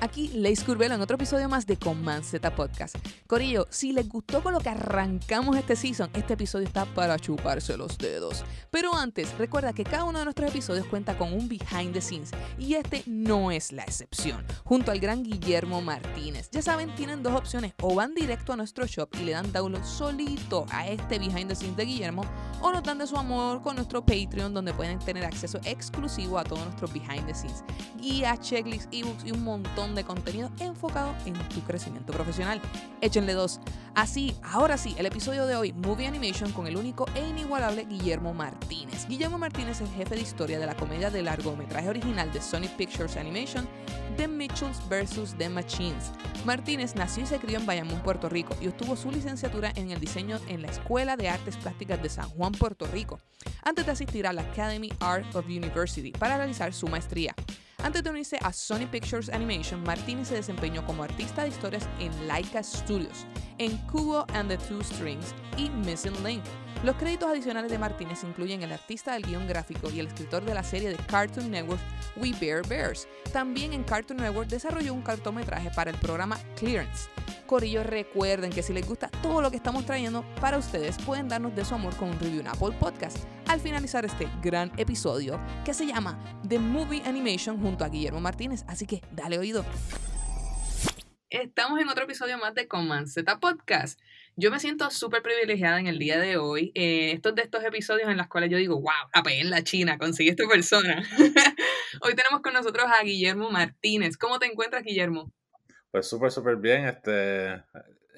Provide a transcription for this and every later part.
Aquí Leis Curvelo en otro episodio más de Command Z Podcast. Corillo, si les gustó con lo que arrancamos este season, este episodio está para chuparse los dedos. Pero antes, recuerda que cada uno de nuestros episodios cuenta con un behind the scenes y este no es la excepción. Junto al gran Guillermo Martínez. Ya saben, tienen dos opciones, o van directo a nuestro shop y le dan download solito a este behind the scenes de Guillermo, o nos dan de su amor con nuestro Patreon donde pueden tener acceso exclusivo a todos nuestros behind the scenes, guías, checklists, ebooks y un montón de contenido enfocado en tu crecimiento profesional. Échenle dos. Así, ahora sí, el episodio de hoy, Movie Animation con el único e inigualable Guillermo Martínez. Guillermo Martínez es jefe de historia de la comedia de largometraje original de Sony Pictures Animation, The Mitchells vs. The Machines. Martínez nació y se crió en Bayamón, Puerto Rico y obtuvo su licenciatura en el diseño en la Escuela de Artes Plásticas de San Juan, Puerto Rico, antes de asistir a la Academy Art of University para realizar su maestría. Antes de unirse a Sony Pictures Animation, Martínez se desempeñó como artista de historias en Laika Studios, en Kubo and the Two Strings y Missing Link. Los créditos adicionales de Martínez incluyen el artista del guion gráfico y el escritor de la serie de Cartoon Network We Bear Bears. También en Cartoon Network desarrolló un cortometraje para el programa Clearance. Corillo, recuerden que si les gusta todo lo que estamos trayendo para ustedes, pueden darnos de su amor con un review en Apple Podcast al finalizar este gran episodio que se llama The Movie Animation junto a Guillermo Martínez. Así que dale oído. Estamos en otro episodio más de Command Z Podcast. Yo me siento súper privilegiada en el día de hoy. Eh, estos de estos episodios en los cuales yo digo, wow, a en la China, conseguí esta persona. hoy tenemos con nosotros a Guillermo Martínez. ¿Cómo te encuentras, Guillermo? Pues súper, súper bien. Este, es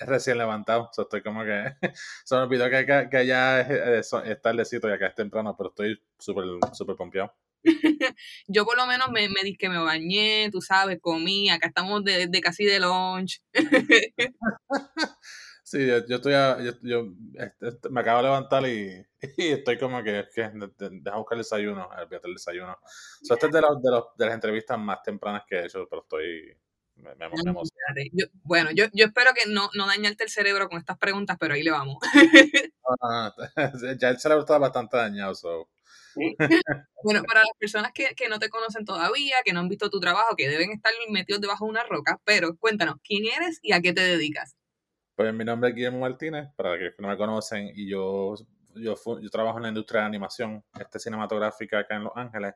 recién levantado. So estoy como que. Se me olvidó que, que, que ya es, es, tardecito y acá es temprano, pero estoy súper, súper pompeado. yo por lo menos me, me que me bañé, tú sabes, comí, acá estamos de, de casi de lunch. sí, yo, yo estoy a, yo, yo este, me acabo de levantar y, y estoy como que, que deja buscar el desayuno, el desayuno. So, este es de, los, de, los, de las entrevistas más tempranas que he hecho, pero estoy me, me, me yo, bueno, yo, yo espero que no, no dañarte el cerebro con estas preguntas, pero ahí le vamos. Ah, ya el cerebro está bastante dañado. So. bueno, para las personas que, que, no te conocen todavía, que no han visto tu trabajo, que deben estar metidos debajo de una roca, pero cuéntanos, ¿quién eres y a qué te dedicas? Pues mi nombre es Guillermo Martínez, para los que no me conocen, y yo, yo, yo trabajo en la industria de animación este, cinematográfica acá en Los Ángeles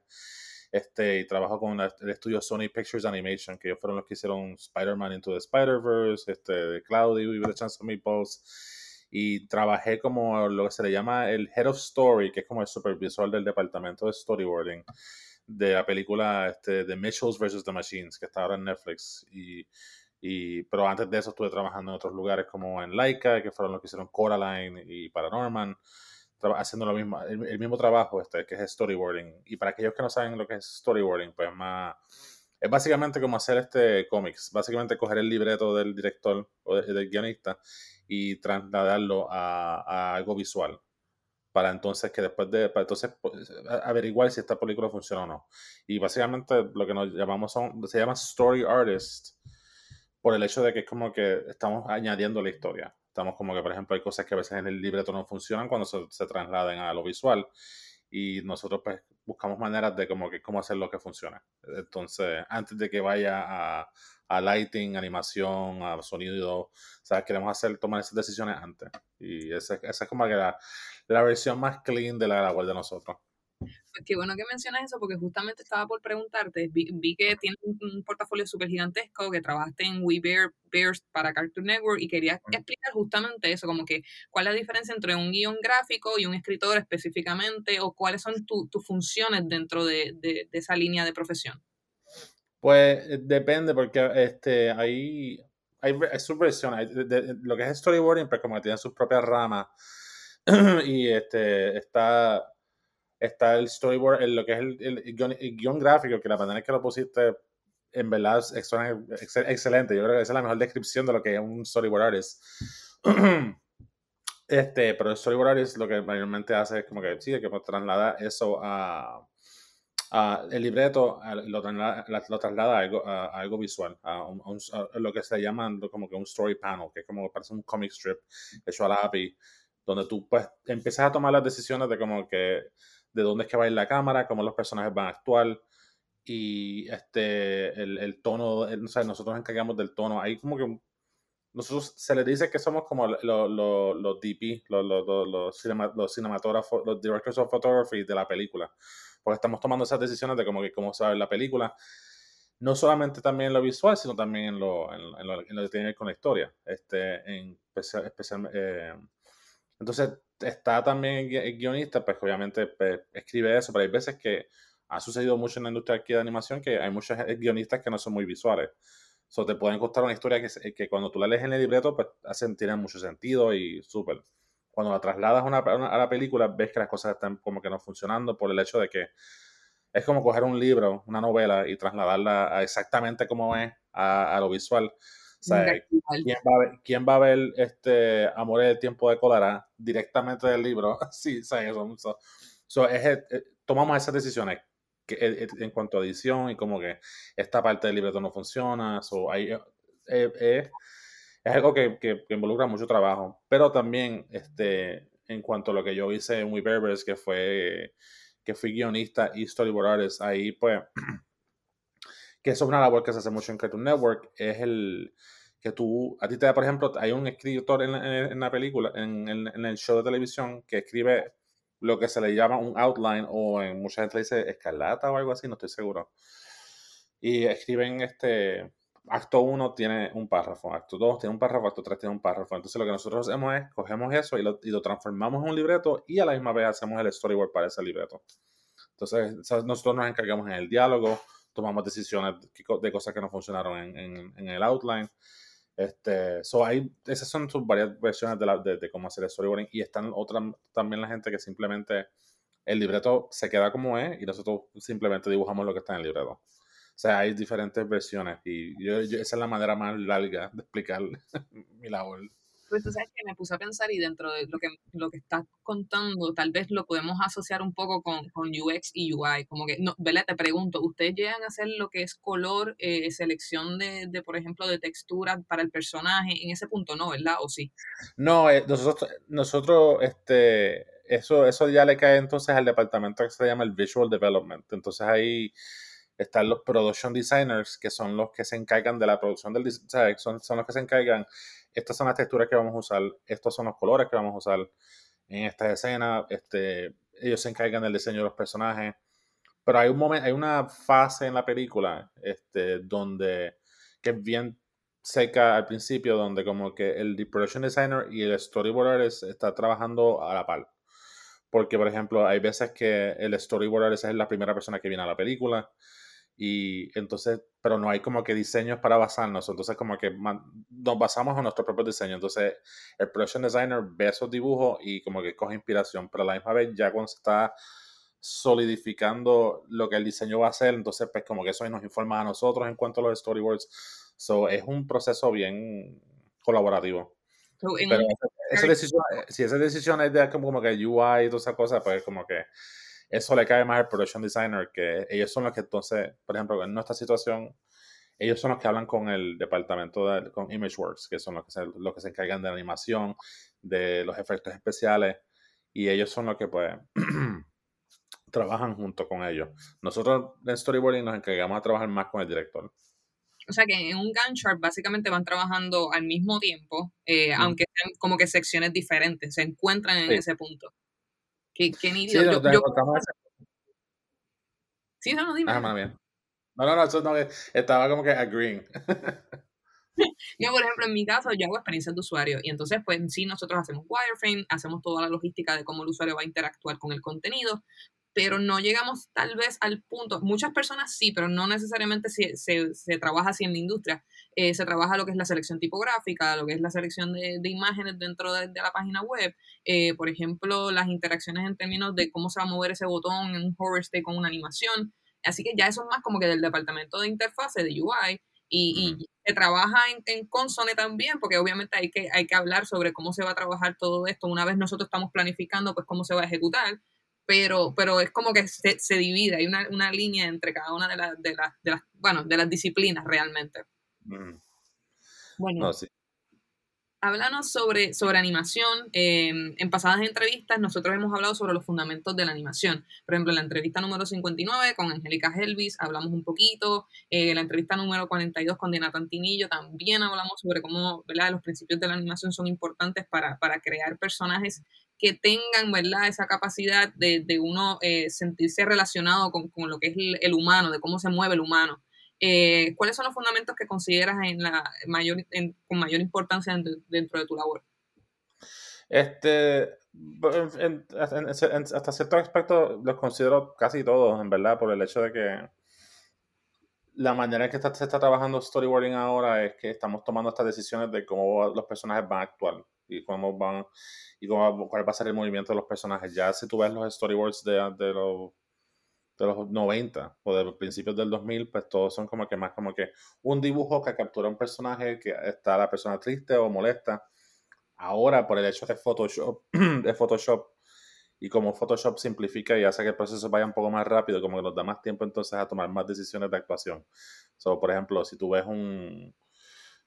este, y trabajo con el estudio Sony Pictures Animation, que ellos fueron los que hicieron Spider-Man Into the Spider-Verse, este, Cloudy with a Chance of Meatballs, y trabajé como lo que se le llama el Head of Story, que es como el supervisor del departamento de storyboarding de la película este, The Mitchells vs. The Machines, que está ahora en Netflix, y, y, pero antes de eso estuve trabajando en otros lugares como en Laika, que fueron los que hicieron Coraline y Paranorman haciendo lo mismo, el, mismo trabajo este, que es storyboarding. Y para aquellos que no saben lo que es storyboarding, pues más... Es básicamente como hacer este cómics, básicamente coger el libreto del director o del guionista y trasladarlo a, algo visual para entonces que después de entonces pues, averiguar si esta película funciona o no. Y básicamente lo que nos llamamos son se llama story artist por el hecho de que es como que estamos añadiendo la historia. Estamos como que, por ejemplo, hay cosas que a veces en el libreto no funcionan cuando se, se trasladan a lo visual y nosotros pues buscamos maneras de como que cómo hacer lo que funcione. Entonces, antes de que vaya a, a lighting, animación, a sonido, sea, queremos hacer, tomar esas decisiones antes. Y esa, esa es como que la, la, versión más clean de la web de nosotros. Pues qué bueno que mencionas eso, porque justamente estaba por preguntarte, vi, vi que tienes un, portafolio súper gigantesco, que trabajaste en We Bear, Bears para Cartoon Network y quería explicar justamente eso, como que cuál es la diferencia entre un guion gráfico y un escritor específicamente, o cuáles son tus funciones dentro de, de, de, esa línea de profesión. Pues eh, depende, porque este, hay, hay, hay subversiones, lo que es storyboarding, pues como que tiene sus propias ramas, y este, está está el storyboard, en lo que es el, el, guion, gráfico, que la manera en que lo pusiste, en verdad es, excelente. Yo creo que esa es la mejor descripción de lo que es un storyboard artist. este, pero el storyboard artist lo que mayormente hace es como que sí, que traslada eso a, ah, el libreto lo, traslada, a, algo, a, algo visual, a, lo que se llama como que un story panel, que es como parece un comic strip hecho a la API, donde tú pues empiezas a tomar las decisiones de como que de dónde es que va a ir la cámara, cómo los personajes van a actuar y este el, el tono, el, nosotros nos encargamos del tono. Hay como que nosotros se les dice que somos como los, los, DP, los, los, los, cinematógrafos, los directors of photography de la película. Porque estamos tomando esas decisiones de cómo, cómo se va a ver la película. No solamente también en lo visual, sino también en lo, en, lo, que tiene que ver con la historia. Este, en especial, eh, entonces, está también el guionista, pues obviamente pues, escribe eso, pero hay veces que ha sucedido mucho en la industria de animación que hay muchos guionistas que no son muy visuales. So, te pueden contar una historia que, que cuando tú la lees en el libreto, pues hacen, tienen mucho sentido y súper. Cuando la trasladas a, una, a la película, ves que las cosas están como que no funcionando por el hecho de que es como coger un libro, una novela y trasladarla exactamente como es a lo visual. ¿Quién, va a ver, ¿quién, va a ver, este Amor del tiempo de cólera directamente del libro? sí, ¿sabes? So, es, eh, tomamos esas decisiones que, eh, eh, en cuanto a edición y como que esta parte del libreto no funciona. es algo que, que, involucra mucho trabajo. Pero también este, en cuanto a lo que yo hice en We Berbers, que fue que fui guionista y storyboard artist, ahí pues que es una labor que se hace mucho en Cartoon Network, es el que tú, a ti te da, por ejemplo, hay un escritor en, en, la película, en, en, el show de televisión, que escribe lo que se le llama un outline, o en mucha gente le dice escarlata o algo así, no estoy seguro. Y escriben este, acto 1 tiene un párrafo, acto 2 tiene un párrafo, acto 3 tiene un párrafo. Entonces lo que nosotros hacemos es, cogemos eso y lo, y lo transformamos en un libreto y a la misma vez hacemos el storyboard para ese libreto. Entonces nosotros nos encargamos en el diálogo, tomamos decisiones de cosas que no funcionaron en, en, el outline. Este, so hay, esas son sus varias versiones de, la, de, cómo hacer el storyboarding y están otras también la gente que simplemente el libreto se queda como es y nosotros simplemente dibujamos lo que está en el libreto. O sea, hay diferentes versiones y yo, esa es la manera más larga de explicar mi labor. Pues tú sabes que me puse a pensar y dentro de lo que, lo que estás contando, tal vez lo podemos asociar un poco con, con UX y UI. Como que, no, Bella, te pregunto, ¿ustedes llegan a hacer lo que es color, eh, selección de, de, por ejemplo, de textura para el personaje? En ese punto no, ¿verdad? ¿O sí? No, eh, nosotros, nosotros este, eso, eso ya le cae entonces al departamento que se llama el Visual Development. Entonces ahí están los production designers, que son los que se encargan de la producción del design, son, son los que se encargan estas son las texturas que vamos a usar, estos son los colores que vamos a usar en esta escena, este, ellos se encargan del diseño de los personajes, pero hay un momento, hay una fase en la película este, donde, que es bien seca al principio, donde como que el production designer y el storyboard artist está trabajando a la par. Porque, por ejemplo, hay veces que el storyboard artist es la primera persona que viene a la película y entonces, pero no hay como que diseños para basarnos, entonces como que nos basamos en nuestro propio diseño, entonces el production designer ve esos dibujos y como que coge inspiración, pero a la misma vez ya cuando se está solidificando lo que el diseño va a ser, entonces pues como que eso nos informa a nosotros en cuanto a los storyboards, so es un proceso bien colaborativo. pero esa, decisión, si esa decisión es de como, que UI y toda esa cosa, pues como que eso le cae más al production designer, que ellos son los que entonces, por ejemplo, en nuestra situación, ellos son los que hablan con el departamento de con ImageWorks, que son los que, se, los que se encargan de la animación, de los efectos especiales, y ellos son los que pues trabajan junto con ellos. Nosotros en storyboarding nos encargamos de trabajar más con el director. O sea que en un Gantt chart básicamente van trabajando al mismo tiempo, eh, aunque sean como que secciones diferentes, se encuentran en ese punto. Qué, qué nítido. Sí, yo, yo... sí, no, no, dime. Ah, más bien. No, no, no, eso no, estaba como que agreeing. yo, por ejemplo, en mi caso, yo hago experiencias de usuario y entonces, pues sí, nosotros hacemos wireframe, hacemos toda la logística de cómo el usuario va a interactuar con el contenido, pero no llegamos tal vez al punto, muchas personas sí, pero no necesariamente se, se, se trabaja así en la industria, eh, se trabaja lo que es la selección tipográfica, lo que es la selección de, de imágenes dentro de, de, la página web, eh, por ejemplo, las interacciones en términos de cómo se va a mover ese botón en un hover stay con una animación, así que ya eso es más como que del departamento de interfase, de UI, y, y se trabaja en, en, console también, porque obviamente hay que, hay que hablar sobre cómo se va a trabajar todo esto. Una vez nosotros estamos planificando, pues cómo se va a ejecutar, pero, pero es como que se, se divide, hay una, una, línea entre cada una de, las de, las de, las, bueno, de las disciplinas realmente. Mm. Bueno, No, sí. háblanos sobre, sobre animación. Eh, en pasadas entrevistas nosotros hemos hablado sobre los fundamentos de la animación. Por ejemplo, en la entrevista número 59 con Angélica Helvis hablamos un poquito. Eh, en la entrevista número 42 con Diana Tantinillo también hablamos sobre cómo ¿verdad? los principios de la animación son importantes para, para crear personajes que tengan ¿verdad? esa capacidad de, de uno eh, sentirse relacionado con, con, lo que es el, humano, de cómo se mueve el humano. Eh, ¿Cuáles son los fundamentos que consideras en la mayor, en, con mayor importancia dentro, dentro, de tu labor? Este, hasta cierto aspecto los considero casi todos, en verdad, por el hecho de que la manera en que se está trabajando storyboarding ahora es que estamos tomando estas decisiones de cómo los personajes van a actuar y cómo van y cómo, cuál va a ser el movimiento de los personajes. Ya si tú ves los storyboards de, de los de los 90 o de principios del 2000, pues todos son como que más como que un dibujo que captura un personaje que está la persona triste o molesta. Ahora, por el hecho de Photoshop, de Photoshop y como Photoshop simplifica y hace que el proceso vaya un poco más rápido, como que nos da más tiempo entonces a tomar más decisiones de actuación. So, por ejemplo, si tú ves un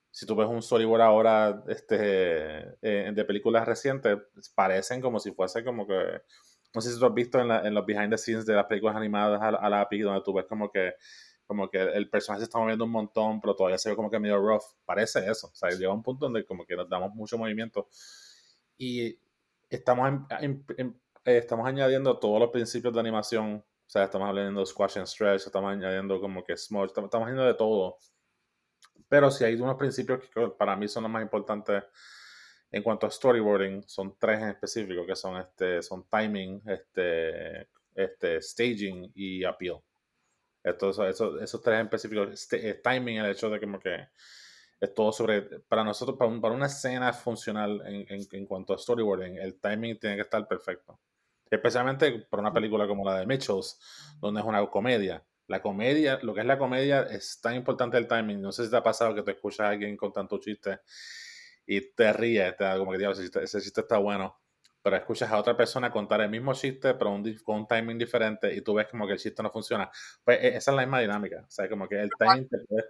si tú ves un storyboard ahora este, eh, de películas recientes, parecen como si fuese como que no sé si tú has visto en, la, en los behind the scenes de las películas animadas a, a lápiz, donde tú ves como que, como que el personaje se está moviendo un montón, pero todavía se ve como que medio rough. Parece eso. O sea, llega un punto donde como que nos damos mucho movimiento. Y estamos, en, en, en, estamos añadiendo todos los principios de animación. O sea, estamos añadiendo squash and stretch, estamos añadiendo como que smudge, estamos, estamos añadiendo de todo. Pero si hay unos principios que para mí son los más importantes en cuanto a storyboarding, son tres en específico, que son, este, son timing, este, este, staging y appeal. Entonces, esos, esos tres en específico, este, timing, el hecho de como que es todo sobre, para nosotros, para, un, para una escena funcional en, en, cuanto a storyboarding, el timing tiene que estar perfecto. Especialmente para una película como la de Mitchells, donde es una comedia. La comedia, lo que es la comedia, es tan importante el timing. No sé si te ha pasado que te escuchas a alguien con tanto chiste y te ríes, te da como que diablo, ese chiste, ese chiste está bueno. Pero escuchas a otra persona contar el mismo chiste, pero un, con un timing diferente, y tú ves como que el chiste no funciona. Pues esa es la misma dinámica. O sea, como que el timing te puede...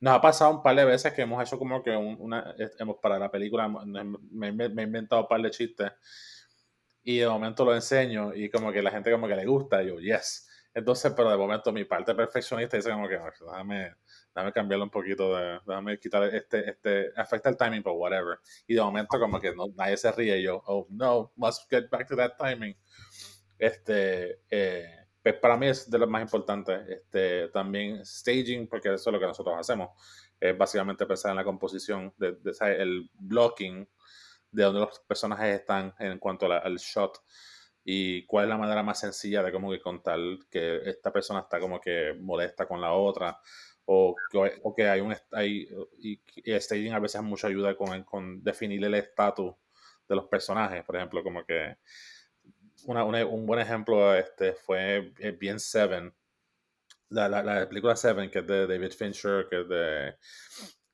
Nos ha pasado un par de veces que hemos hecho como que una, hemos para la película, me, me, me, he inventado un par de chistes y de momento lo enseño y como que la gente como que le gusta y yo, yes. Entonces, pero de momento mi parte perfeccionista dice como que, déjame, déjame cambiarlo un poquito, de, déjame quitar este, este, afecta el timing, pero whatever. Y de momento como que no, nadie se ríe y yo, oh no, must get back to that timing. Este, eh, pues para mí es de lo más importante. Este, también staging, porque eso es lo que nosotros hacemos. Es básicamente pensar en la composición, de, de, de el blocking, de donde los personajes están en cuanto al shot y cuál es la manera más sencilla de como que contar que esta persona está como que molesta con la otra o que, hay un hay, y, y, staging a veces mucha ayuda con, con definir el estatus de los personajes. Por ejemplo como que una, una, un buen ejemplo este fue bien Seven. La, la, la, película Seven que es de David Fincher que es de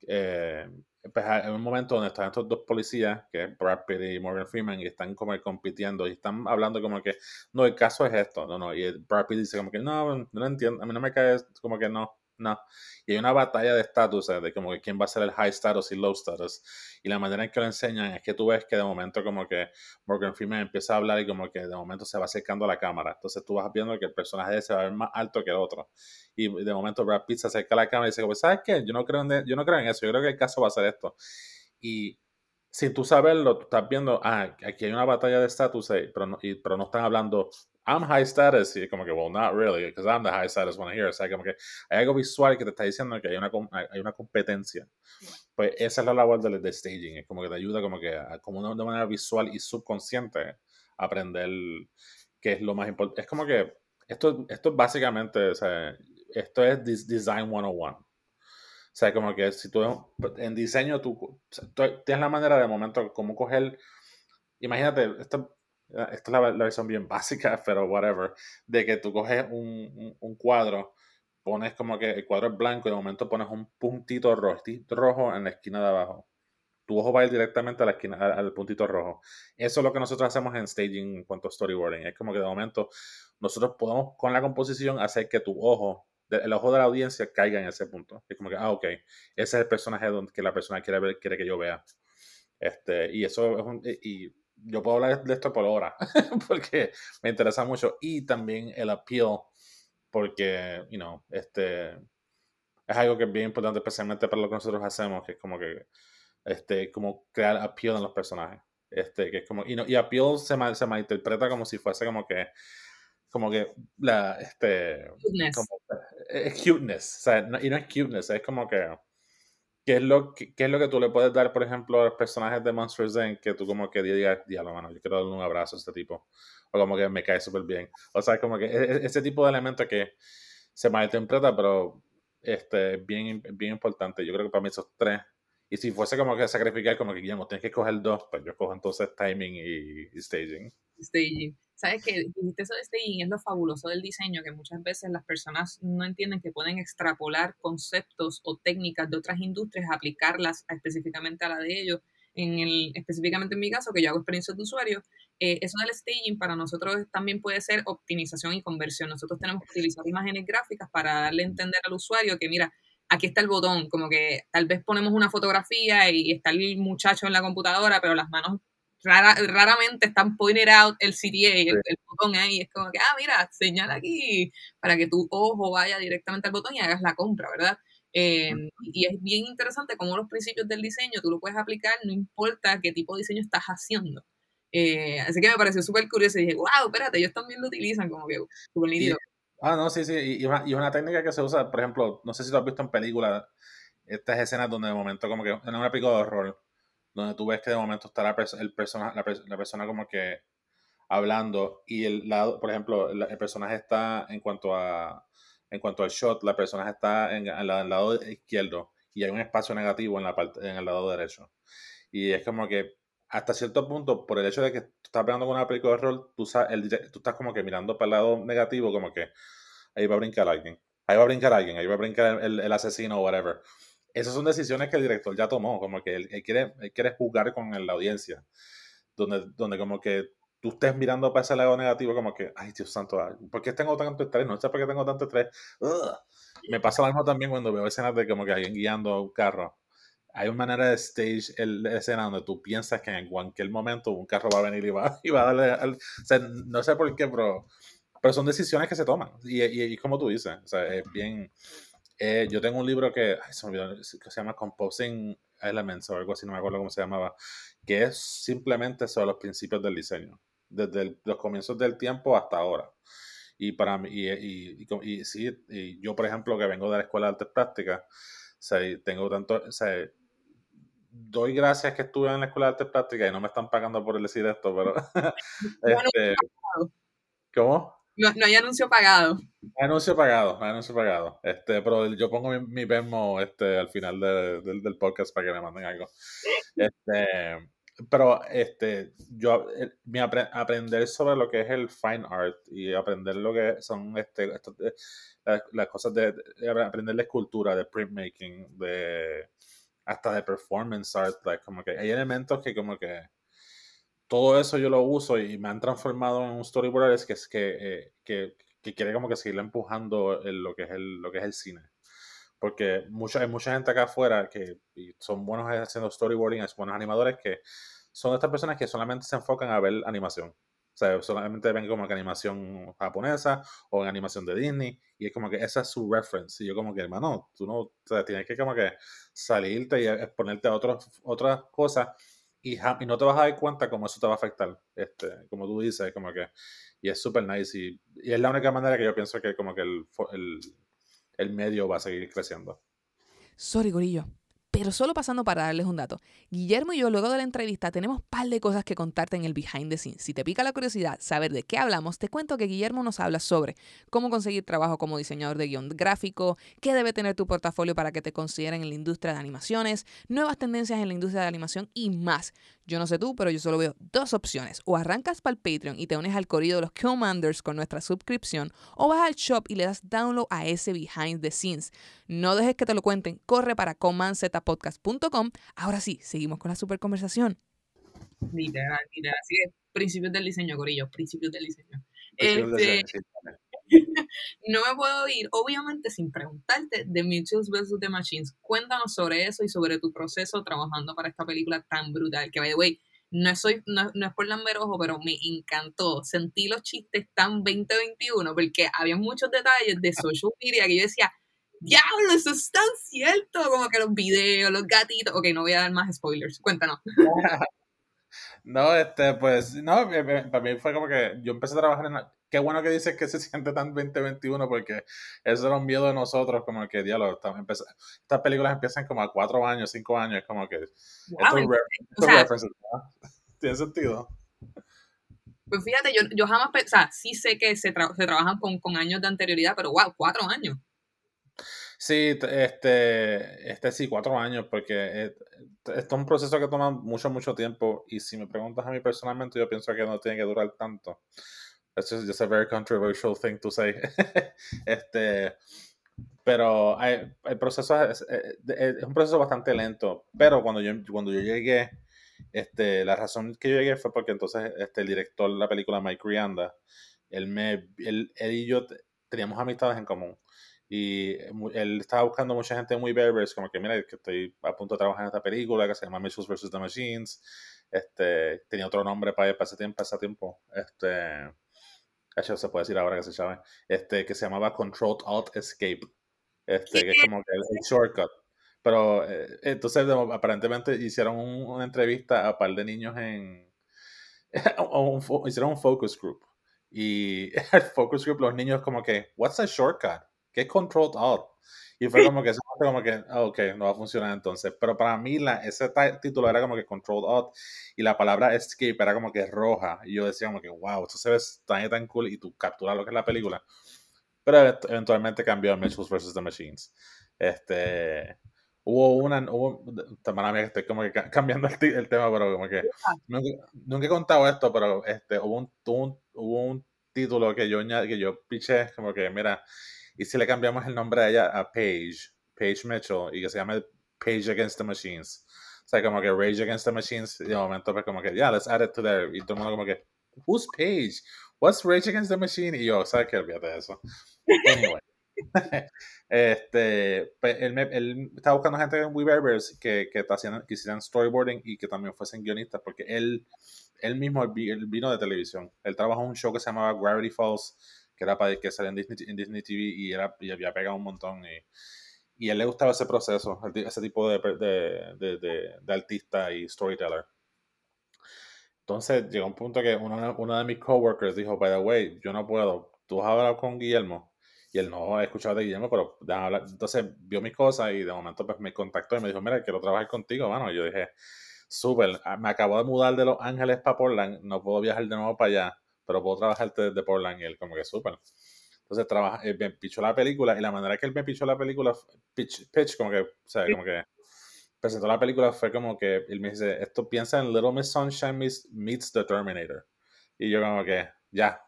eh, pues, en un momento donde están estos dos policías, que es Brad Pitt y Morgan Freeman, y están como compitiendo y están hablando como que, no, el caso es esto, no, no, y Brad Pitt dice como que, no, no entiendo, a mí no me cae, como que no, no. Y hay una batalla de estatus, de como que quién va a ser el high status y low status. Y la manera en que lo enseñan es que tú ves que de momento como que Morgan Freeman empieza a hablar y como que de momento se va acercando a la cámara. Entonces tú vas viendo que el personaje se va a ver más alto que el otro. Y de momento Brad Pitt se acerca a la cámara y dice, pues, ¿sabes qué? Yo no creo en, yo no creo en eso. Yo creo que el caso va a ser esto. Y sin tú saberlo, tú estás viendo, ah, aquí hay una batalla de estatus, pero, no, y, pero no están hablando, I'm high status, y como que, well, not really, because I'm the high status one here. O sea, como que hay algo visual que te está diciendo que hay una, hay una competencia. Pues esa es la labor del, del staging, es como que te ayuda como que a, como una, de manera visual y subconsciente a aprender qué es lo más importante. Es como que esto, esto básicamente, o sea, esto es Design 101. O sea, como que si tú en diseño tú, tienes la manera de momento como coger, imagínate, esto, esta es la, la, versión bien básica, pero whatever, de que tú coges un, un, cuadro, pones como que el cuadro es blanco y de momento pones un puntito rojo, rojo en la esquina de abajo. tu ojo va a ir directamente a la esquina, al puntito rojo. Eso es lo que nosotros hacemos en staging en cuanto a storyboarding. Es como que de momento nosotros podemos con la composición hacer que tu ojo, el ojo de la audiencia caiga en ese punto. Es como que, ah, ok, ese es el personaje que la persona quiere ver, quiere que yo vea. Este, y eso es un, y yo puedo hablar de esto por hora, porque me interesa mucho. Y también el appeal, porque, you know, este, es algo que es bien importante, especialmente para lo que nosotros hacemos, que es como que este, como crear appeal en los personajes. Este, que es como, y, no, y appeal se, mal, se malinterpreta como si fuese como que, como que la, este, como, es cuteness, o sea, no- y no es cuteness, es como que, ¿qué es, lo, que, qué es lo que tú le puedes dar, por ejemplo, a los personajes de Monsters Inc. que tú como que digas, diablo, mano, yo quiero darle un abrazo a este tipo, o como que me cae súper bien, o sea, como que e- e- ese tipo de elementos que se malinterpreta, pero este, bien, bien importante, yo creo que para mí esos tres, y si fuese como que sacrificar, como que Guillermo, tienes que coger dos, pues yo cojo entonces timing y, y staging. staging. ¿Sabes qué? Dijiste eso de staging, es lo fabuloso del diseño, que muchas veces las personas no entienden que pueden extrapolar conceptos o técnicas de otras industrias, aplicarlas específicamente a la de ellos. En el, específicamente en mi caso, que yo hago experiencias de usuario, eh, eso del staging para nosotros también puede ser optimización y conversión. Nosotros tenemos que utilizar imágenes gráficas para darle a entender al usuario que, mira, aquí está el botón, como que tal vez ponemos una fotografía y está el muchacho en la computadora, pero las manos rara- raramente están pointed out el CTA, el, el botón ahí, es como que, ah, mira, señala aquí para que tu ojo vaya directamente al botón y hagas la compra, ¿verdad? Eh, y es bien interesante cómo los principios del diseño tú lo puedes aplicar, no importa qué tipo de diseño estás haciendo. Eh, así que me pareció súper curioso y dije, wow, espérate, ellos también lo utilizan como que súper nítido. Ah, no, sí, sí, y, y una, y una técnica que se usa, por ejemplo, no sé si tú has visto en películas estas escenas donde de momento como que en una película de horror, donde tú ves que de momento está la, pers- el persona, la, pers- la persona como que hablando y el lado, por ejemplo, el, el personaje está en cuanto a en cuanto al shot, la persona está en, en la- en el lado izquierdo y hay un espacio negativo en la parte en el lado derecho. Y es como que hasta cierto punto, por el hecho de que tú estás hablando con una película de horror, tú, el tú estás como que mirando para el lado negativo, como que ahí va a brincar alguien, ahí va a brincar alguien, ahí va a brincar el, el asesino o whatever. Esas son decisiones que el director ya tomó, como que él, él quiere, él quiere jugar con la audiencia, donde, donde como que tú estés mirando para ese lado negativo, como que, ay Dios santo, ay, ¿por qué tengo tanto estrés? No sé por qué tengo tanto estrés. Ugh. Me pasa lo mismo también cuando veo escenas de como que alguien guiando un carro. Hay una manera de stage el, escena donde tú piensas que en cualquier momento un carro va a venir y va, y va a darle al... O sea, no sé por qué, pero, pero son decisiones que se toman. Y, y, y como tú dices, o sea, es bien... eh, yo tengo un libro que, ay, se me olvidó, que se llama Composing Elements o algo así, no me acuerdo cómo se llamaba, que es simplemente sobre los principios del diseño, desde el- los comienzos del tiempo hasta ahora. Y para mí, y, y, y y sí, y yo por ejemplo que vengo de la Escuela de Artes Plásticas, o sea, tengo tanto, o sea, doy gracias que estuve en la Escuela de Artes Plásticas y no me están pagando por decir esto, pero... este, ¿Cómo? No, no hay anuncio pagado. Anuncio pagado, anuncio pagado. Este, pero yo pongo mi, mi Venmo este, al final de- del- podcast para que me manden algo. Este, pero este, yo eh, mi apre- aprender sobre lo que es el fine art y aprender lo que son este, eh, las, cosas de, de aprender la escultura, de printmaking, de hasta de performance art, like, como que hay elementos que como que todo eso yo lo uso y me han transformado en un storyboard es que es que, eh, que, que quiere como que seguirle empujando el- lo que es el lo que es el cine porque mucha, hay mucha gente acá afuera que son buenos haciendo storyboarding, es buenos animadores que son estas personas que solamente se enfocan a ver animación. O sea, solamente ven como que animación japonesa o en animación de Disney y es como que esa es su reference. Y yo como que, hermano, tú no, o sea, tienes que como que salirte y exponerte a otros, otras cosas y, y no te vas a dar cuenta cómo eso te va a afectar. Este, como tú dices, como que, y es súper nice y, y es la única manera que yo pienso que como que el, el, el medio va a seguir creciendo. Sorry, Gorillo. Pero solo pasando para darles un dato. Guillermo y yo, luego de la entrevista, tenemos par de cosas que contarte en el behind the scenes. Si te pica la curiosidad saber de qué hablamos, te cuento que Guillermo nos habla sobre cómo conseguir trabajo como diseñador de guion gráfico, qué debe tener tu portafolio para que te consideren en la industria de animaciones, nuevas tendencias en la industria de animación y más. Yo no sé tú, pero yo solo veo dos opciones. O arrancas para el Patreon y te unes al corrido de los Commanders con nuestra suscripción, o vas al shop y le das download a ese behind the scenes. No dejes que te lo cuenten, corre para commandz.com commanzetapodcast.com. Ahora sí, seguimos con la super conversación. Literal, literal. Así que principios del diseño, Corillo, principios del diseño. Principios del Este, diseño, no me puedo ir, obviamente, sin preguntarte de Mitchells vs. The Machines. Cuéntanos sobre eso y sobre tu proceso trabajando para esta película tan brutal. Que, by the way, no, soy, no, no es por lamberojo, pero me encantó. Sentí los chistes tan 2021 porque había muchos detalles de social media que yo decía, diablo, eso es tan cierto. Como que los videos, los gatitos. Ok, no voy a dar más spoilers. Cuéntanos. No, este, pues, no, para mí fue como que yo empecé a trabajar en... la- Qué bueno que dices que se siente tan 2021 porque eso era un miedo de nosotros, como que, estamos empeza- estas películas empiezan como a cuatro años, cinco años, es como que... Wow, re- o sea, ¿no? ¿Tiene sentido? Pues fíjate, yo, yo jamás, o sea, sí sé que se, tra- se trabajan con, con años de anterioridad, pero wow, cuatro años. Sí, este, este sí, cuatro años, porque eh, esto es un proceso que toma mucho, mucho tiempo. Y si me preguntas a mí personalmente, yo pienso que no tiene que durar tanto. Just a very controversial este, pero el proceso es, es- es un proceso bastante lento. Pero cuando yo, cuando yo llegué, este, la razón que yo llegué fue porque entonces este, el director de la película, Mike Rianda, él, me, él, él y yo te- teníamos amistades en común. Y mu- él estaba buscando mucha gente muy berbers, como que mira, que estoy a punto de trabajar en esta película que se llama Mitchells vs. The Machines. Este, tenía otro nombre para, para ese tiempo, para ese tiempo. Este, hecho, se puede decir ahora que se llama, este, que se llamaba Control Alt Escape. Este, que es como que el, el shortcut. Pero eh, entonces aparentemente hicieron un- una entrevista a un par de niños en... o un fo- hicieron un focus group. Y el focus group, los niños como que, what's a shortcut? ¿Qué es Control Alt? Y fue como que, como que, ah, ok, no va a funcionar entonces. Pero para mí la, ese título era como que Control Alt y la palabra Escape era como que roja. Y yo decía como que, wow, esto se ve tan, tan cool y tú capturas lo que es la película. Pero event- eventualmente cambió a Mitchells vs. The Machines. Este, hubo una, hubo, mala mía que estoy como que ca- cambiando el, el tema, pero como que nunca, nunca he contado esto, pero este, hubo un, un, hubo un título que yo, que yo piché, como que, mira, y si le cambiamos el nombre a ella a Paige, Paige Mitchell, y que se llame Page Against the Machines. O sea, como que Rage Against the Machines, y de momento pues como que, yeah, let's add it to there. Y todo el mundo como que, who's Paige? What's Rage Against the Machine? Y yo, ¿sabes qué? Olvídate de eso. Anyway. este, pe- él, me- él estaba buscando gente en Weavers que, que, que hicieran storyboarding y que también fuesen guionistas, porque él, él mismo él vino de televisión. Él trabajó en un show que se llamaba Gravity Falls, que era para que salía en Disney, en Disney TV y, era, y había pegado un montón. Y, y a él le gustaba ese proceso, ese tipo de, de, de, de- artista y storyteller. Entonces llegó un punto que uno, uno de mis coworkers dijo, by the way, yo no puedo, tú has hablado con Guillermo. Y él no ha escuchado de Guillermo, pero hablar. Entonces vio mis cosas y de momento pues me contactó y me dijo, mira, quiero trabajar contigo, mano. Y yo dije, súper, ah, me acabo de mudar de Los Ángeles para Portland, no puedo viajar de nuevo para allá, pero puedo trabajar desde Portland. Y él como que súper. Entonces trabaja, él me pichó la película y la manera que él me pichó la película, pitch, pitch como que, o sea, como que presentó la película fue como que él me dice, esto piensa en Little Miss Sunshine meets, meets The Terminator. Y yo como que, ya,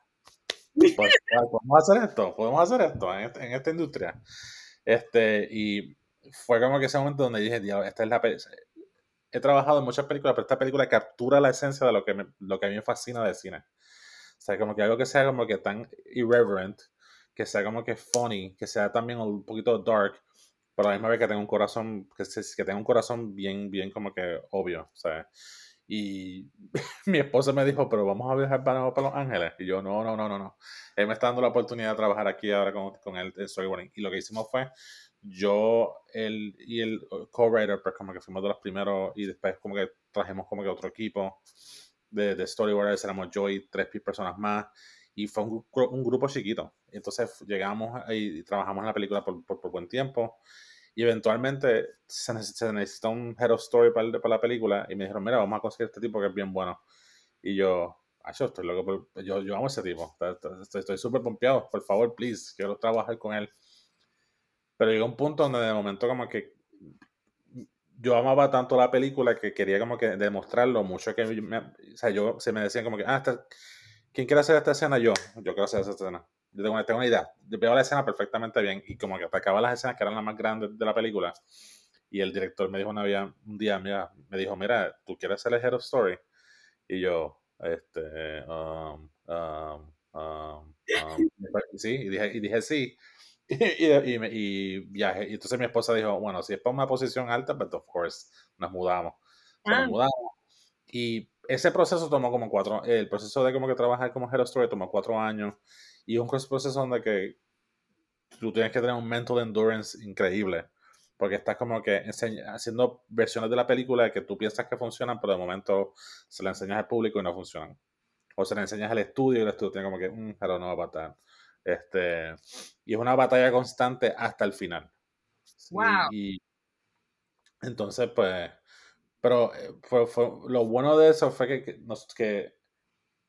pues, ya, podemos hacer esto, podemos hacer esto en, este- en esta industria. Este, y fue como que ese momento donde dije, diablo, esta es la He trabajado en muchas películas, pero esta película captura la esencia de lo que, me- lo que a mí me fascina del cine. O sea, como que algo que sea como que tan irreverent, que sea como que funny, que sea también un poquito dark, pero a la misma vez que tenga un corazón, que, que tenga un corazón bien, bien como que obvio, o sea. Y mi esposa me dijo, pero vamos a viajar para, para Los Ángeles. Y yo, no, no, no, no, no. Él me está dando la oportunidad de trabajar aquí ahora con, con él en storyboarding. Y lo que hicimos fue, yo, él y el co-writer, pues como que fuimos de los primeros y después como que trajimos como que otro equipo de, de storyboarders, éramos yo y tres personas más. Y fue un, un grupo chiquito. Entonces llegamos y trabajamos en la película por, por, por buen tiempo. Y eventualmente se, neces- se necesita un head of story para, para la película. Y me dijeron, mira, vamos a conseguir este tipo que es bien bueno. Y yo, yo estoy loco, yo, yo amo a ese tipo. Estoy súper pompeado. Por favor, please, quiero trabajar con él. Pero llegó un punto donde de momento como que yo amaba tanto la película que quería como que demostrar lo mucho que me, o sea, yo se me decían como que, ah, esta- ¿quién quiere hacer esta escena? Yo, yo quiero hacer esa escena. Yo tengo, una- tengo una idea. Yo veo la escena perfectamente bien y como que atacaba las escenas que eran las más grandes de la película Y el director me dijo una vez, un día, mira, me dijo, mira, ¿tú quieres ser el Head of Story? Y yo, este, um, um, um, sí, y dije, y dije sí. Y, y, y, viaje. Y entonces mi esposa dijo, bueno, si es para una posición alta, pues of course, nos mudamos. Nos Ah. mudamos. Y ese proceso tomó como cuatro, el proceso de como que trabajar como Head of Story tomó cuatro años. Y es un proceso donde que tú tienes que tener un mental endurance increíble. Porque estás como que enseña- haciendo versiones de la película que tú piensas que funcionan, pero de momento se la enseñas al público y no funcionan. O se la enseñas al estudio y el estudio tiene como que, mm, I don't know about that. Este, y es una batalla constante hasta el final. Wow. Y, entonces, pues, pero eh, fue, fue- lo bueno de eso fue que, que, nos- que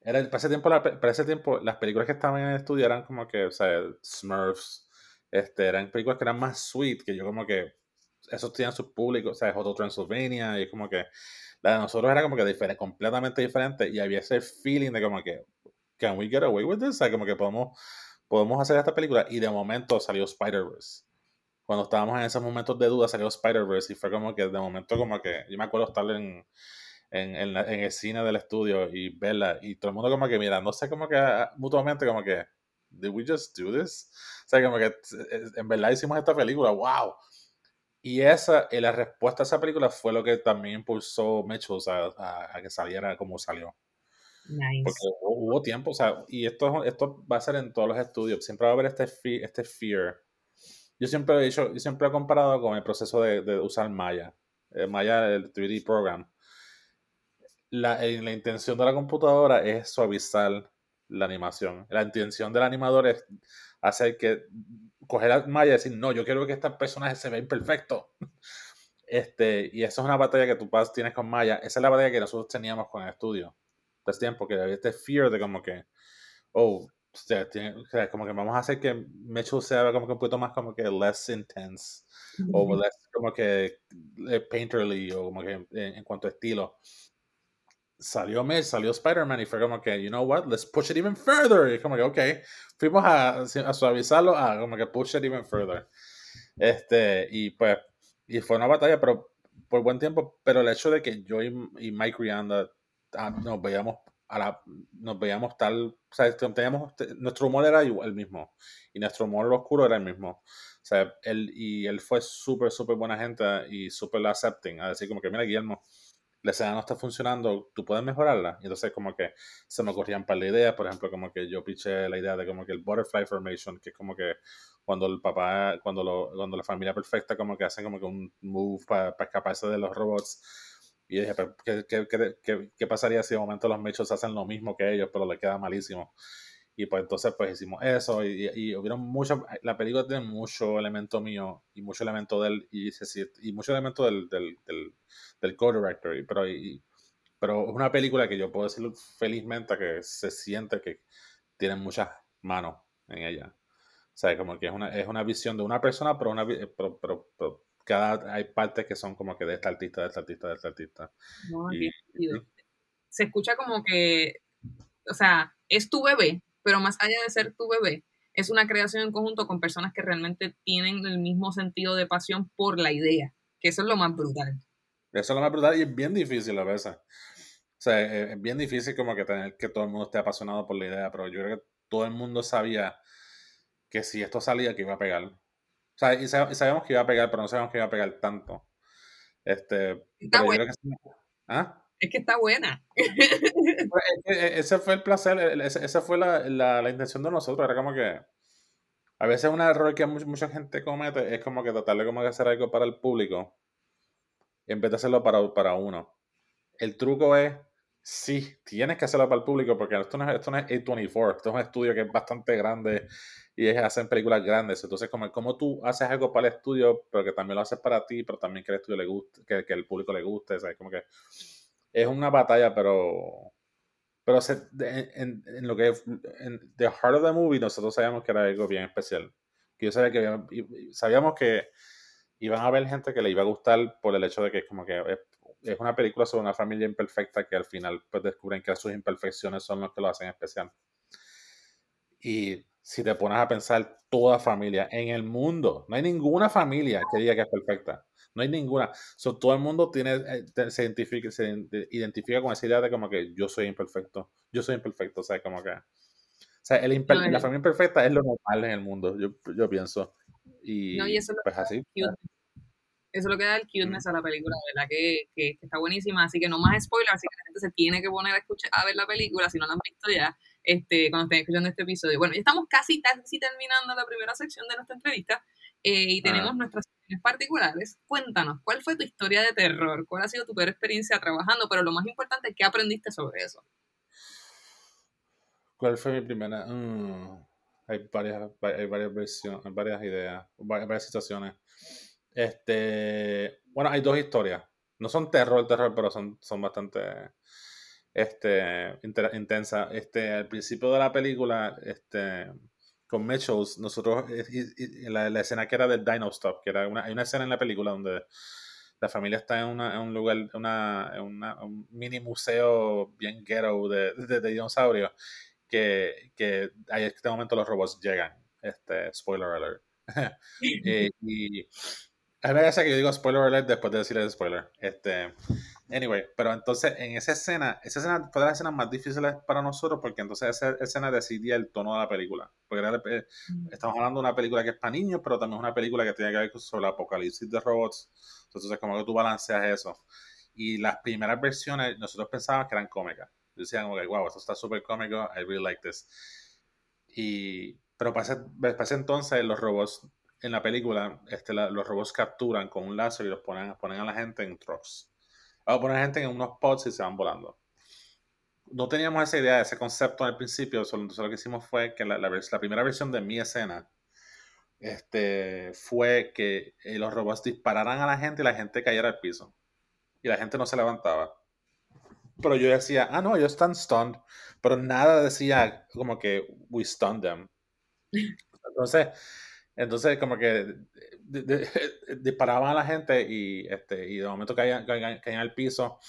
era, para, ese tiempo, la para ese tiempo las películas que estaban en el estudio eran como que, o sea, Smurfs, este, eran películas que eran más sweet, que yo como que, esos tenían su público, o sea, Hotel Transylvania, y es como que la de nosotros era como que diferente, completamente diferente, y había ese feeling de como que, can we get away with this? O sea, como que podemos, podemos hacer esta película, y de momento salió Spider-Verse cuando estábamos en esos momentos de duda salió Spider-Verse y fue como que de momento como que yo me acuerdo estar en, en, en, en el cine del estudio y verla y todo el mundo como que mirándose como que ah, mutuamente como que did we just do this? O sea, como que eh, en verdad hicimos esta película, wow. Y esa, y la respuesta a esa película fue lo que también impulsó Mitchell a, a- a que saliera como salió. Nice. Porque hubo, hubo tiempo, o sea, y esto, esto va a ser en todos los estudios, siempre va a haber este, fe- este fear. Yo siempre he dicho, yo siempre he comparado con el proceso de, de usar Maya, eh, Maya, el 3D program. La, la intención de la computadora es suavizar la animación. La intención del animador es hacer que coger a Maya y decir, no, yo quiero que este personaje se vea imperfecto. Este, y esa es una batalla que tú tienes con Maya. Esa es la batalla que nosotros teníamos con el estudio. Este tiempo, que había este fear de como que, oh, o sea, tiene- o sea, como que vamos a hacer que Mitchell sea como que un poquito más como que less intense o less como que eh, painterly o como que en, en cuanto a estilo. Salió Mitch, salió Spider-Man y fue como que, you know what, let's push it even further. Y como que, ok, fuimos a, a suavizarlo, a como que push it even further. Este, y pues, y fue una batalla, pero por buen tiempo, pero el hecho de que yo y, y Mike Rianda ah, nos veíamos a la, nos veíamos tal, o sea, teníamos, nuestro humor era igual, el mismo, y nuestro humor oscuro era el mismo. O sea, él, y él fue súper, súper buena gente y súper accepting, a decir como que, mira, Guillermo, la escena no está funcionando, tú puedes mejorarla. Y entonces como que se me ocurrían un par de ideas, por ejemplo, como que yo piché la idea de como que el butterfly formation, que es como que cuando el papá, cuando, lo, cuando la familia perfecta como que hacen como que un move para escaparse de los robots. Y dije, ¿qué, qué, qué, qué, pasaría si de momento los mechos hacen lo mismo que ellos, pero le queda malísimo? Y pues entonces pues hicimos eso y, y, y hubieron mucho, la película tiene mucho elemento mío y mucho elemento de él y, y mucho elemento del, del, del, del co-director, pero, pero es una película que yo puedo decir felizmente que se siente que tiene muchas manos en ella. O sea, como que es una, es una visión de una persona, pero, una, vi- pero, pero- pero cada, hay partes que son como que de esta artista, de esta artista, de esta artista. No, Y- sentido. Se escucha como que, o sea, es tu bebé, pero más allá de ser tu bebé, es una creación en conjunto con personas que realmente tienen el mismo sentido de pasión por la idea, que eso es lo más brutal. Eso es lo más brutal y es bien difícil a veces. O sea, es es bien difícil como que tener que todo el mundo esté apasionado por la idea, pero yo creo que todo el mundo sabía que si esto salía que iba a pegar. Sea, y, sab- y sabíamos que iba a pegar, pero no sabíamos que iba a pegar tanto. Este, Está creo que ¿Ah? Es que está buena. Pues, e- Ese fue el placer, esa fue la, la, la intención de nosotros. Era como que a veces un error que mucha, mucha gente comete es como que tratar de como que hacer algo para el público en vez de hacerlo para, para uno. El truco es, sí, tienes que hacerlo para el público porque esto no es, esto no es A24, esto es un estudio que es bastante grande y es, hacen películas grandes. Entonces, como, como tú haces algo para el estudio, pero que también lo haces para ti, pero también que el estudio le guste, que, que el público le guste, ¿sabes? Como que es una batalla, pero pero se- en, en lo que en the heart of the movie nosotros sabíamos que era algo bien especial que yo sabía que sabíamos que iban a haber gente que le iba a gustar por el hecho de que es como que es, es una película sobre una familia imperfecta que al final pues descubren que sus imperfecciones son los que lo hacen especial y si te pones a pensar toda familia en el mundo, no hay ninguna familia que diga que es perfecta. No hay ninguna. todo el mundo tiene, eh, se, identifica, se identifica con esa idea de como que yo soy imperfecto. Yo soy imperfecto. O sea, como que. O sea, el la familia imperfecta es lo normal en el mundo, yo, yo pienso. Y, no, y eso pues así. Eso es lo que da el cuteness a la película, ¿verdad? Que, que, está buenísima. Así que no más spoilers, así que la gente se tiene que poner a escuchar, a ver la película si no la han visto ya, este, cuando estén escuchando este episodio. Bueno, ya estamos casi, casi terminando la primera sección de nuestra entrevista eh, y tenemos nuestras secciones particulares. Cuéntanos, ¿cuál fue tu historia de terror? ¿Cuál ha sido tu peor experiencia trabajando? Pero lo más importante, ¿qué aprendiste sobre eso? ¿Cuál fue mi primera? Mm, hay varias, hay varias versiones, varias ideas, varias situaciones. Este, bueno, hay dos historias. No son terror, terror, pero son, son bastante este, intensas. Este, al principio de la película, este, con Mitchells, nosotros, la, la, escena que era del Dino Stop, que era una, hay una escena en la película donde la familia está en, una, en un lugar, una, en un mini museo bien ghetto de, de, de dinosaurios, que, que en este momento los robots llegan. Este, spoiler alert. y, y a mí me que yo digo spoiler alert después de decirle spoiler. Este, anyway, pero entonces en esa escena, esa escena fue de las escenas más difíciles para nosotros porque entonces esa escena decidía el tono de la película. Porque eh, mm. estamos hablando de una película que es para niños, pero también es una película que tiene que ver sobre el apocalipsis de robots. Entonces, como que tú balanceas eso. Y las primeras versiones, nosotros pensábamos que eran cómicas. Decían, que, wow, esto está súper cómico, I really like this. Y, pero para para ese entonces los robots en la película, este, los robots capturan con un láser y los ponen, ponen a la gente en trucks. O ponen a la gente en unos pods y se van volando. No teníamos esa idea, ese concepto al principio, solo, entonces lo que hicimos fue que la, la, primera versión de mi escena este, fue que eh, los robots dispararan a la gente y la gente cayera al piso. Y la gente no se levantaba. Pero yo decía, ah, no, ellos están stunned. Pero nada decía como que we stunned them. Entonces, entonces, como que disparaban a la gente y, este, y de momento caían, caían, al piso,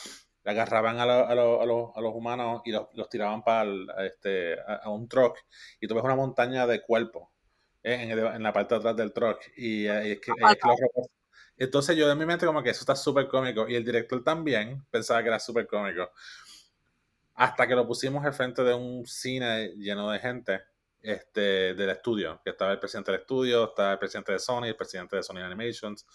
agarraban a, a, los humanos y los, tiraban para este, a, un truck. Y tú ves una montaña de cuerpos eh, en, la parte de atrás del truck. Y, es que, entonces yo en mi mente como que eso está súper cómico. Y el director también pensaba que era súper cómico. Hasta que lo pusimos al frente de un cine lleno de gente este, del estudio, que estaba el presidente del estudio, está el presidente de Sony, el presidente de Sony Animations,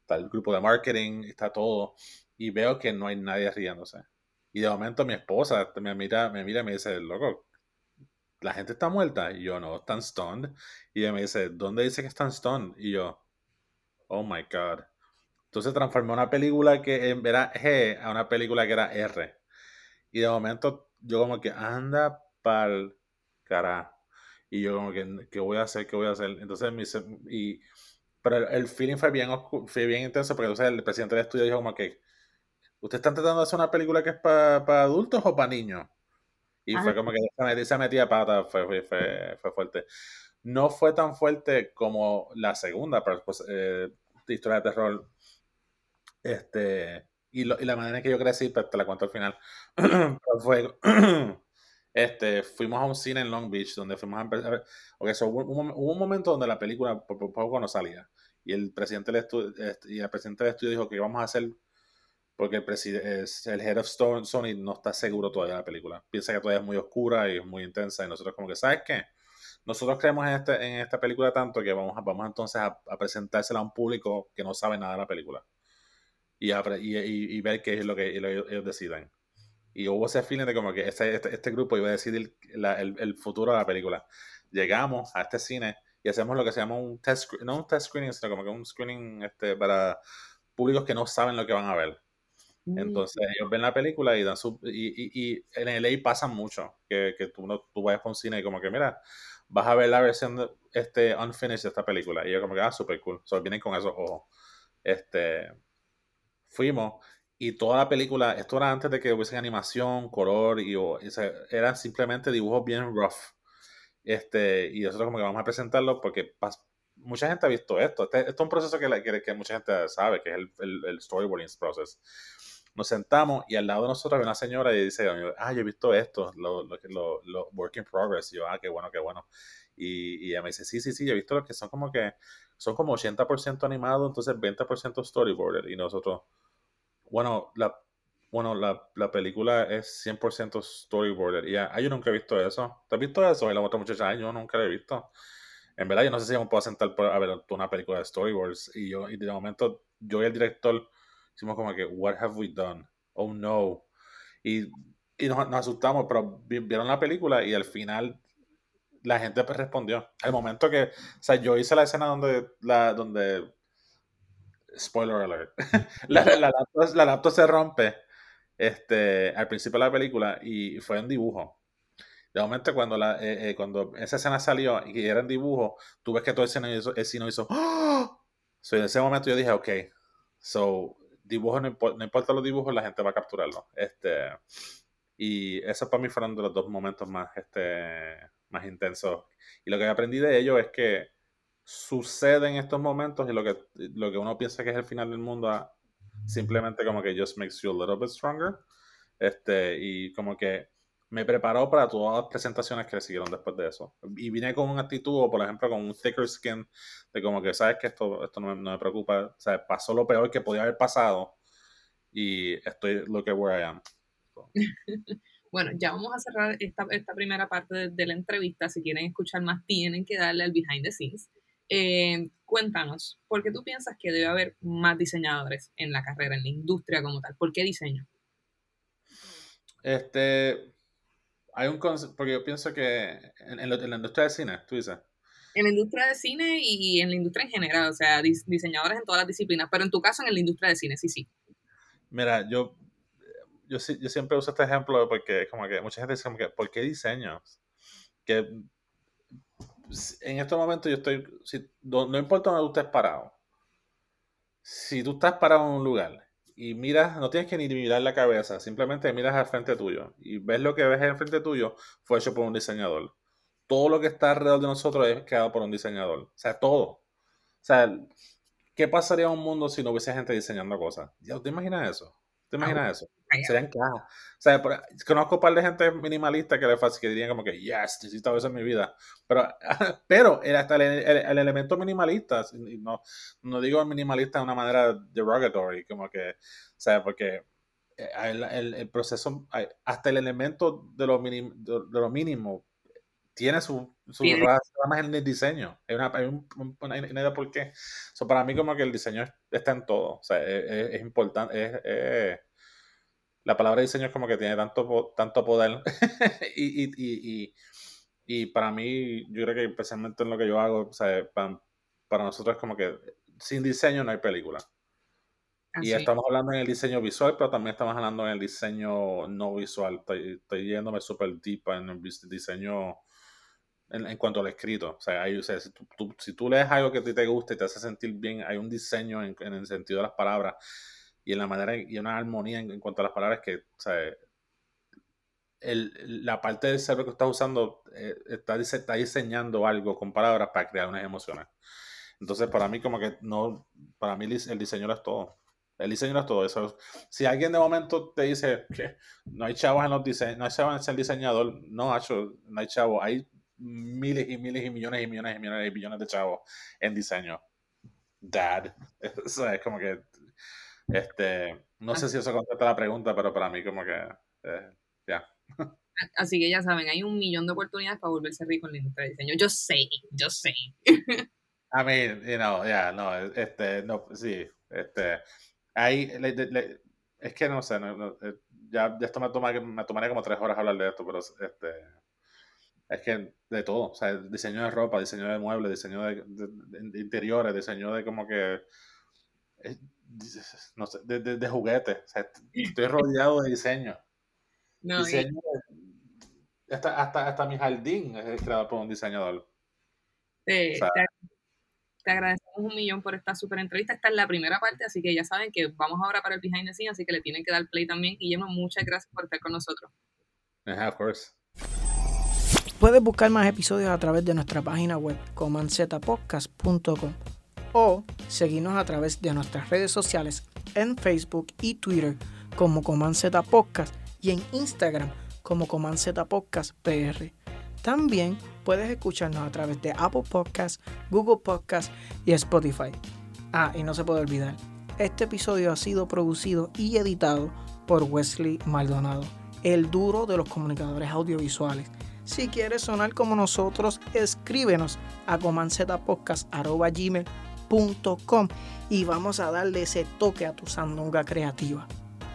está el grupo de marketing, está todo, y veo que no hay nadie riéndose. Y de momento mi esposa me mira, me mira y me dice, loco, la gente está muerta. Y yo, no, están stoned. Y ella me dice, ¿dónde dice que están stoned? Y yo, oh my god. Entonces transformé una película que era G a una película que era R. Y de momento yo como que anda pa'l cara. Y yo como que, ¿qué voy a hacer? ¿Qué voy a hacer? Entonces, me, y, pero el, feeling fue bien, fue bien intenso porque entonces el presidente del estudio dijo como que, ¿ustedes están tratando de hacer una película que es para adultos o para niños? Y fue como que esa metía pata, fue, fue, fue, fue, fuerte. No fue tan fuerte como la segunda, pues, eh, historia de terror. Este, y, lo, y la manera en que yo crecí, pues te la cuento al final. fue este, fuimos a un cine en Long Beach donde fuimos a empezar. Okay, hubo, un, momento donde la película por, poco no salía. Y el presidente del estudio, este, y el presidente del estudio dijo que íbamos a hacer porque el, el head of Sony no está seguro todavía de la película. Piensa que todavía es muy oscura y es muy intensa. Y nosotros, como que, ¿sabes qué? Nosotros creemos en, este, en esta película tanto que vamos, vamos entonces a, presentársela a un público que no sabe nada de la película. Y, y, y, ver qué es lo que ellos deciden y hubo ese feeling de como que este, este, este grupo iba a decidir el, el, futuro de la película. Llegamos a este cine y hacemos lo que se llama un test, no un test screening, sino como que un screening este, para públicos que no saben lo que van a ver. Mm. Entonces ellos ven la película y dan su... Y, y, en el LA pasa mucho, que, que tú, no, tú vayas a un cine y como que, mira, vas a ver la versión de, este unfinished de esta película. Y yo como que, ah, super cool. So, vienen con esos ojos. Este, fuimos y toda la película, esto era antes de que hubiese animación, color, y, o, eran simplemente dibujos bien rough. Este, y nosotros como que vamos a presentarlo porque mucha gente ha visto esto. Este, esto es un proceso que, que, mucha gente sabe, que es el, el, storyboarding process. Nos sentamos y al lado de nosotros había una señora y dice, ah, yo he visto esto, lo, lo, lo, work in progress. Y yo, ah, qué bueno, qué bueno. Y, y ella me dice, sí, sí, sí, yo he visto los que son como que, son como 80% animado, entonces 20% storyboarded. Y nosotros, bueno, la, bueno, la, la película es 100% storyboarded. Y ya, ah, yo nunca he visto eso. ¿Te has visto eso? Y la otra muchacha, yo nunca lo he visto. En verdad, yo no sé si yo me puedo sentar a ver una película de storyboards. Y yo, y de momento, yo y el director hicimos como que, what have we done? Oh no. Y, y nos, nos, asustamos, pero vieron la película y al final la gente pues respondió. Al momento que, o sea, yo hice la escena donde, la, donde, spoiler alert, la, la, laptop, la laptop se rompe este, al principio de la película y fue en dibujo. De momento, cuando, la, eh, eh, cuando esa escena salió y era en dibujo, tú ves que todo el cine hizo, el cine hizo ¡Oh! so, en ese momento yo dije, ok, so, dibujo no, no, importa los dibujos, la gente va a capturarlo. Este, y esos para mí fueron de los dos momentos más, este, más intensos. Y lo que aprendí de ello es que sucede en estos momentos y lo que, lo que uno piensa que es el final del mundo ah, simplemente como que just makes you a little bit stronger. Este, y como que me preparó para todas las presentaciones que le siguieron después de eso. Y vine con una actitud, por ejemplo, con un thicker skin, de como que, sabes que esto, esto no, me, preocupa. O sea, pasó lo peor que podía haber pasado y estoy lo que where I am. bueno, ya vamos a cerrar esta, esta primera parte de, la entrevista. Si quieren escuchar más, tienen que darle al behind the scenes. Eh, cuéntanos, ¿por qué tú piensas que debe haber más diseñadores en la carrera, en la industria como tal? ¿Por qué diseño? Este, hay un porque yo pienso que en, la industria del cine, tú dices. En la industria de cine y en la industria en general, o sea, diseñadores en todas las disciplinas, pero en tu caso en la industria de cine, sí, sí. Mira, yo, yo, yo siempre uso este ejemplo porque como que mucha gente dice como que, ¿por qué diseños? Que en este momento yo estoy, no, importa donde tú estés parado, si tú estás parado en un lugar y miras, no tienes que ni mirar la cabeza, simplemente miras al frente tuyo y ves lo que ves al frente tuyo fue hecho por un diseñador. Todo lo que está alrededor de nosotros es creado por un diseñador. O sea, todo. O sea, ¿qué pasaría en un mundo si no hubiese gente diseñando cosas? ¿Ya te imaginas eso? ¿Te imaginas eso? Serían cajas. O sea, conozco un par de gente minimalista que le que dirían como que, yes, necesito eso en mi vida. Pero, pero hasta el, el, elemento minimalista, no, no digo minimalista de una manera derogatory, como que, o sea, porque eh, el, el proceso, hasta el elemento de lo, de, lo mínimo tiene su, su más en el diseño. Hay una, hay un, una, idea por qué. So, para mí como que el diseño está en todo. O sea, es, es importante. Es, la palabra diseño es como que tiene tanto, tanto poder. y, y, y, y, para mí, yo creo que especialmente en lo que yo hago, o sea, para, para nosotros es como que sin diseño no hay película. Y estamos hablando en el diseño visual, pero también estamos hablando en el diseño no visual. Estoy, estoy yéndome súper deep en el diseño en, cuanto al escrito. O sea, hay, si, tú, si, tú, lees algo que a ti te gusta y te hace sentir bien, hay un diseño en, en el sentido de las palabras y en la manera y una armonía en, cuanto a las palabras que, o sea, el, la parte del cerebro que estás usando eh, está, está diseñando algo con palabras para crear unas emociones. Entonces, para mí, como que no, para mí el diseño es todo. El diseño no es todo eso. Si alguien de momento te dice que no hay chavos en los diseños, no hay chavos en ser diseñador, no, hecho, no hay chavos. Hay miles y miles y millones y millones y millones y billones de chavos en diseño. Dad. Eso es como que, este, no sé si eso contesta la pregunta, pero para mí como que, eh, ya. Así que ya saben, hay un millón de oportunidades para volverse rico en la industria de diseño. Yo sé, yo sé. I mean, you know, yeah, no, este, no, sí, este, hay, es que no sé, eh, ya, esto me, toma, me tomaría como tres horas hablar de esto, pero este, es que de todo, o sea, diseño de ropa, diseño de muebles, diseño de, interiores, diseño de como que, no sé, de, juguetes, o sea, estoy rodeado de diseño. No, diseño hasta, hasta, hasta, mi jardín es creado por un diseñador. te, te, agradecemos un millón por esta super entrevista. Esta es la primera parte, así que ya saben que vamos ahora para el behind the scenes, así que le tienen que dar play también. Y Guillermo, muchas gracias por estar con nosotros. Yeah, of course. Puedes buscar más episodios a través de nuestra página web comanzetapodcast.com o seguirnos a través de nuestras redes sociales en Facebook y Twitter como Comanceta Podcast y en Instagram como Comanceta Podcast PR. También puedes escucharnos a través de Apple Podcasts, Google Podcasts y Spotify. Ah, y no se puede olvidar, este episodio ha sido producido y editado por Wesley Maldonado, el duro de los comunicadores audiovisuales. Si quieres sonar como nosotros, escríbenos a comanzetapodcast.com y vamos a darle ese toque a tu sandunga creativa.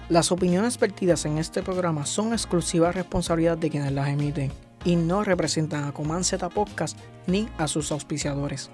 Las opiniones vertidas en este programa son exclusiva responsabilidad de quienes las emiten y no representan a Coman Podcast ni a sus auspiciadores.